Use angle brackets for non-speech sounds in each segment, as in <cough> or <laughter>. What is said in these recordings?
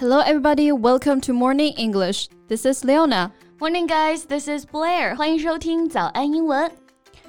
Hello, everybody. Welcome to Morning English. This is Leona. Morning, guys. This is Blair. 欢迎收听早安英文。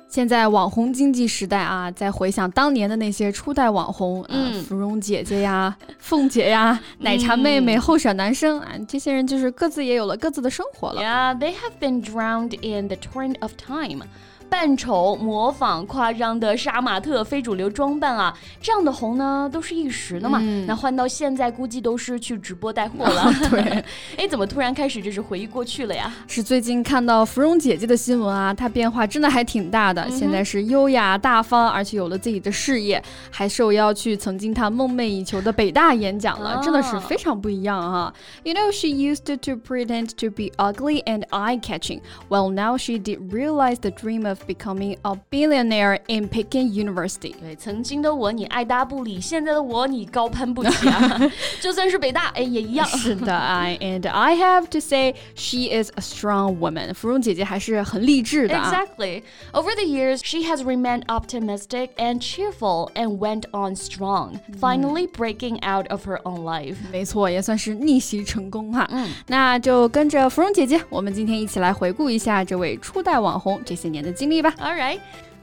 现在网红经济时代啊，在回想当年的那些初代网红，嗯，芙蓉姐姐呀、凤姐呀、奶茶妹妹、候选男生啊，这些人就是各自也有了各自的生活了。Yeah, <laughs> <laughs> they have been drowned in the torrent of time. 扮丑、模仿、夸张的杀马特、非主流装扮啊，这样的红呢都是一时的嘛。那换到现在，估计都是去直播带货了。<laughs> 对，<laughs> 哎，怎么突然开始就是回忆过去了呀？是最近看到芙蓉姐姐的新闻啊，她变化真的还挺大的。现在是优雅大方，而且有了自己的事业，还受邀去曾经她梦寐以求的北大演讲了，真的是非常不一样啊。You know, she used to pretend to be ugly and eye-catching, while now she did realize the dream of becoming a billionaire in Peking University。对，曾经的我你爱搭不理，现在的我你高攀不起啊！就算是北大，哎，也一样。是的，I <laughs> and I have to say she is a strong woman。芙蓉姐姐还是很励志的。Exactly. Over the years, she has remained optimistic and cheerful and went on strong, finally breaking out of her own life. 没错，也算是逆袭成功哈。嗯，那就跟着芙蓉姐姐，我们今天一起来回顾一下这位初代网红这些年的经历。 吧。All right.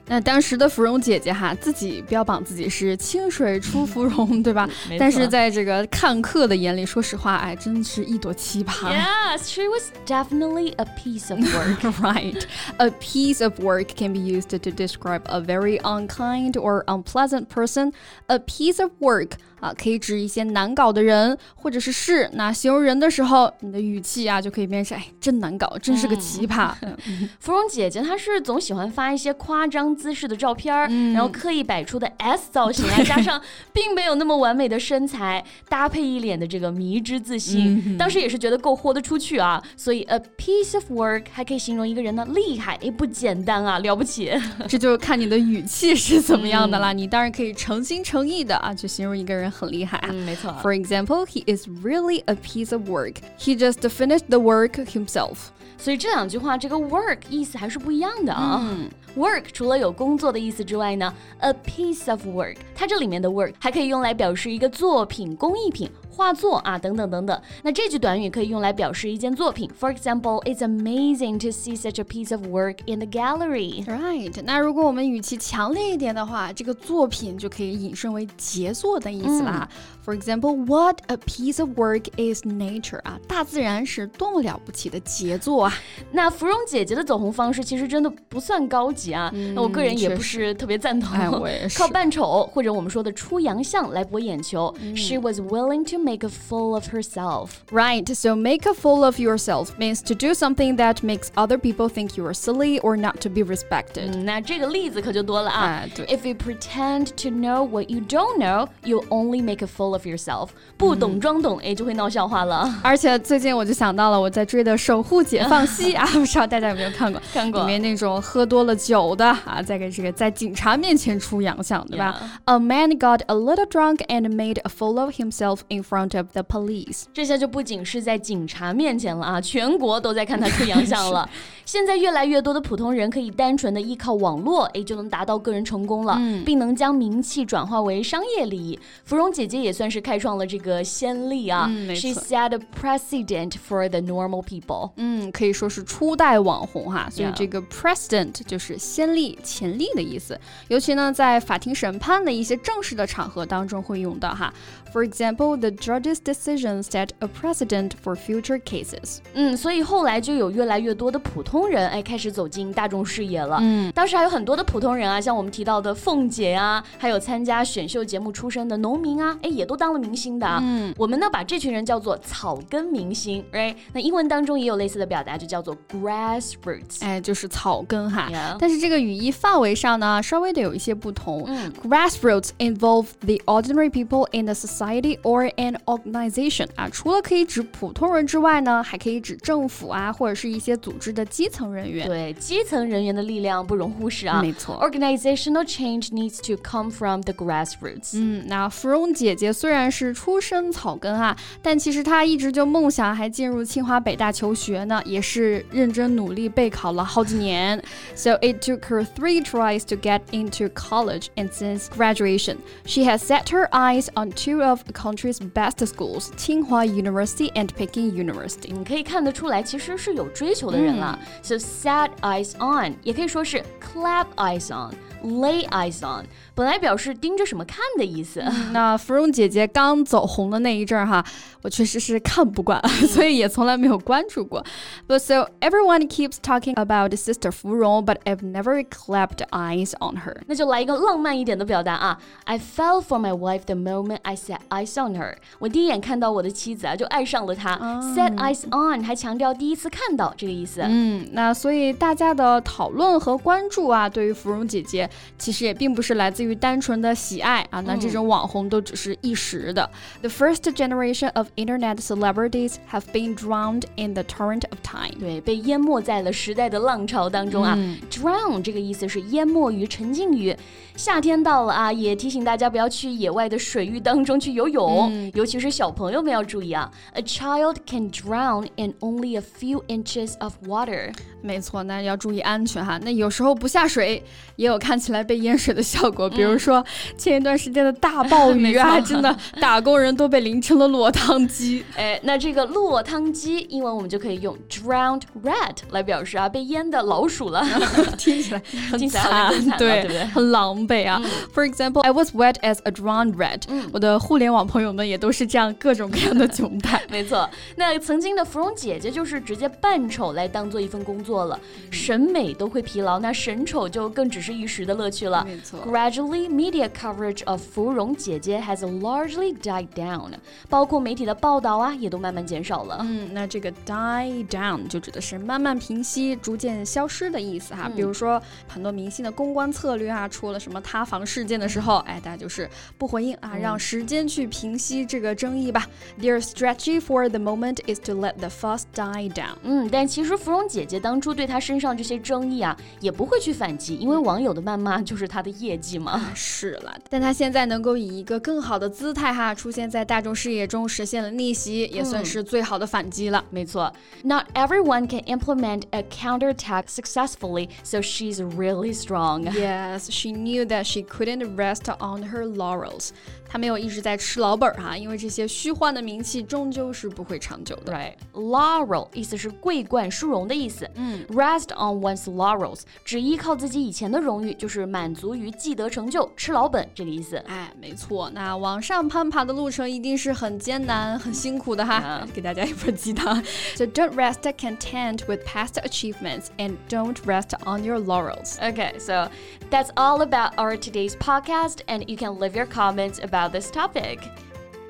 那当时的芙蓉姐姐哈，自己标榜自己是清水出芙蓉，对吧？但是在这个看客的眼里，说实话，哎，真是一朵奇葩。Yes, she was definitely a piece of work. <laughs> right. A piece of work can be used to describe a very unkind or unpleasant person. A piece of work 啊，可以指一些难搞的人或者是事。那形容人的时候，你的语气啊就可以变成哎，真难搞，真是个奇葩。<laughs> 芙蓉姐姐她是总喜欢发一些夸张姿势的照片儿，然后刻意摆出的 S 造型啊，加上 <laughs> 并没有那么完美的身材，搭配一脸的这个迷之自信，当时也是觉得够豁得出去啊。所以 a piece of work 还可以形容一个人呢厉害，哎，不简单啊，了不起。这就是看你的语气是怎么样的啦。你当然可以诚心诚意的啊去形容一个人。很厉害啊，嗯，没错。For example, he is really a piece of work. He just finished the work himself. 所以这两句话，这个 work 意思还是不一样的啊。嗯、work 除了有工作的意思之外呢，a piece of work，它这里面的 work 还可以用来表示一个作品、工艺品。 画作啊，等等等等。那这句短语可以用来表示一件作品。For example, it's amazing to see such a piece of work in the gallery. Right. 那如果我们语气强烈一点的话，这个作品就可以引申为杰作的意思啦。For example, what a piece of work is nature 啊，大自然是多么了不起的杰作啊。那芙蓉姐姐的走红方式其实真的不算高级啊。那我个人也不是特别赞同。哎，我也是。靠扮丑或者我们说的出洋相来博眼球。She was willing to make a fool of herself. Right, so make a fool of yourself means to do something that makes other people think you are silly or not to be respected. 嗯、那这个例子可就多了啊。啊对 If you pretend to know what you don't know, you only make a fool of yourself. 不<laughs> 懂装懂，哎，就会闹笑话了。而且最近我就想到了我在追的《守护解放西》啊，不知道大家有没有看过？看过。里面那种喝多了酒的啊，在给这个在警察面前出洋相，对吧？A man got a little drunk and made a fool of himself in front of the police，这下就不仅是在警察面前了啊，全国都在看他出洋相了。<laughs> 现在越来越多的普通人可以单纯的依靠网络，哎，就能达到个人成功了，嗯、并能将名气转化为商业利益。芙蓉姐姐也算是开创了这个先例啊、嗯、，She set a precedent for the normal people。嗯，可以说是初代网红哈，所以这个 precedent 就是先例、前例的意思。尤其呢，在法庭审判的一些正式的场合当中会用到哈。For example, the judge's decision set a precedent for future cases。嗯，所以后来就有越来越多的普通人哎开始走进大众视野了。嗯，当时还有很多的普通人啊，像我们提到的凤姐啊，还有参加选秀节目出身的农民啊，哎也都当了明星的啊。嗯，我们呢把这群人叫做草根明星，right？那英文当中也有类似的表达，就叫做 grassroots，哎就是草根哈。Yeah. 但是这个语义范围上呢，稍微的有一些不同。嗯，grassroots involve the ordinary people in the society or an organization 啊，除了可以指普通人之外呢，还可以指政府啊，或者是一些组织的基层人员。对，基层人员的力量不容忽视啊。没错，organizational change needs to come from the grassroots。嗯，那芙蓉姐姐虽然是出身草根啊，但其实她一直就梦想还进入清华北大求学呢，也是认真努力备考了好几年。So it it took her three tries to get into college, and since graduation, she has set her eyes on two of the country's best schools, Tsinghua University and Peking University. 你可以看得出来，其实是有追求的人了。So set eyes on，也可以说是 clap eyes on。lay eyes on，本来表示盯着什么看的意思。那芙蓉姐姐刚走红的那一阵儿哈，我确实是看不惯，所以也从来没有关注过。But so <laughs> everyone keeps talking about sister 芙蓉，but I've never clapped eyes on her。那就来一个浪漫一点的表达啊！I fell for my wife the moment I set eyes on her。 我第一眼看到我的妻子啊，就爱上了她。Set eyes on 还强调第一次看到这个意思。嗯，那所以大家的讨论和关注啊，对于芙蓉姐姐。其实也并不是来自于单纯的喜爱啊，那这种网红都只是一时的。The first generation of internet celebrities have been drowned in the torrent of time。对，被淹没在了时代的浪潮当中啊。Drown 这个意思是淹没于、沉浸于。夏天到了啊，也提醒大家不要去野外的水域当中去游泳，尤其是小朋友们要注意啊。A child can drown in only a few inches of water。没错，那要注意安全哈。那有时候不下水，也有看起来被淹水的效果。比如说前一段时间的大暴雨啊，<laughs> 真的打工人都被淋成了落汤鸡。<laughs> 哎，那这个落汤鸡，英文我们就可以用 drowned rat 来表示啊，被淹的老鼠了。<laughs> 听起来很惨，对，对？很狼狈啊。For example, I was wet as a drowned rat。我的互联网朋友们也都是这样各种各样的窘态。<laughs> 没错，那曾经的芙蓉姐姐就是直接扮丑来当做一份工作。了，审美都会疲劳，那审丑就更只是一时的乐趣了。没错。Gradually, media coverage of 芙蓉姐姐 has largely died down，包括媒体的报道啊，也都慢慢减少了。嗯，那这个 die down 就指的是慢慢平息、逐渐消失的意思哈。比如说很多明星的公关策略啊，出了什么塌房事件的时候，哎，大家就是不回应啊，让时间去平息这个争议吧。Their strategy for the moment is to let the fuss die down。嗯，但其实芙蓉姐姐当初对他身上这些争议啊，也不会去反击，因为网友的谩骂就是他的业绩嘛。是了，但他现在能够以一个更好的姿态哈出现在大众视野中，实现了逆袭，也算是最好的反击了。没错，Not everyone can implement a counterattack successfully, so she's really strong. Yes, she knew that she couldn't rest on her laurels. 他没有一直在吃老本哈， 因为这些虚幻的名气终究是不会长久的。Right, laurel 意思是桂冠殊荣的意思。嗯，rest on one's laurels 只依靠自己以前的荣誉，就是满足于既得成就、吃老本这个意思。哎，没错，那往上攀爬的路程一定是很艰难、很辛苦的哈。给大家一份鸡汤。So don't <laughs> rest content with past achievements and don't rest on your laurels. Okay, so that's all about our today's podcast, and you can leave your comments about about this topic.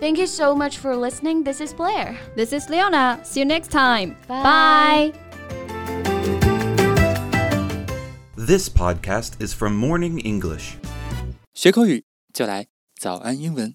Thank you so much for listening. This is Blair. This is Leona. See you next time. Bye. Bye. This podcast is from Morning English. 学口语就来早安英文。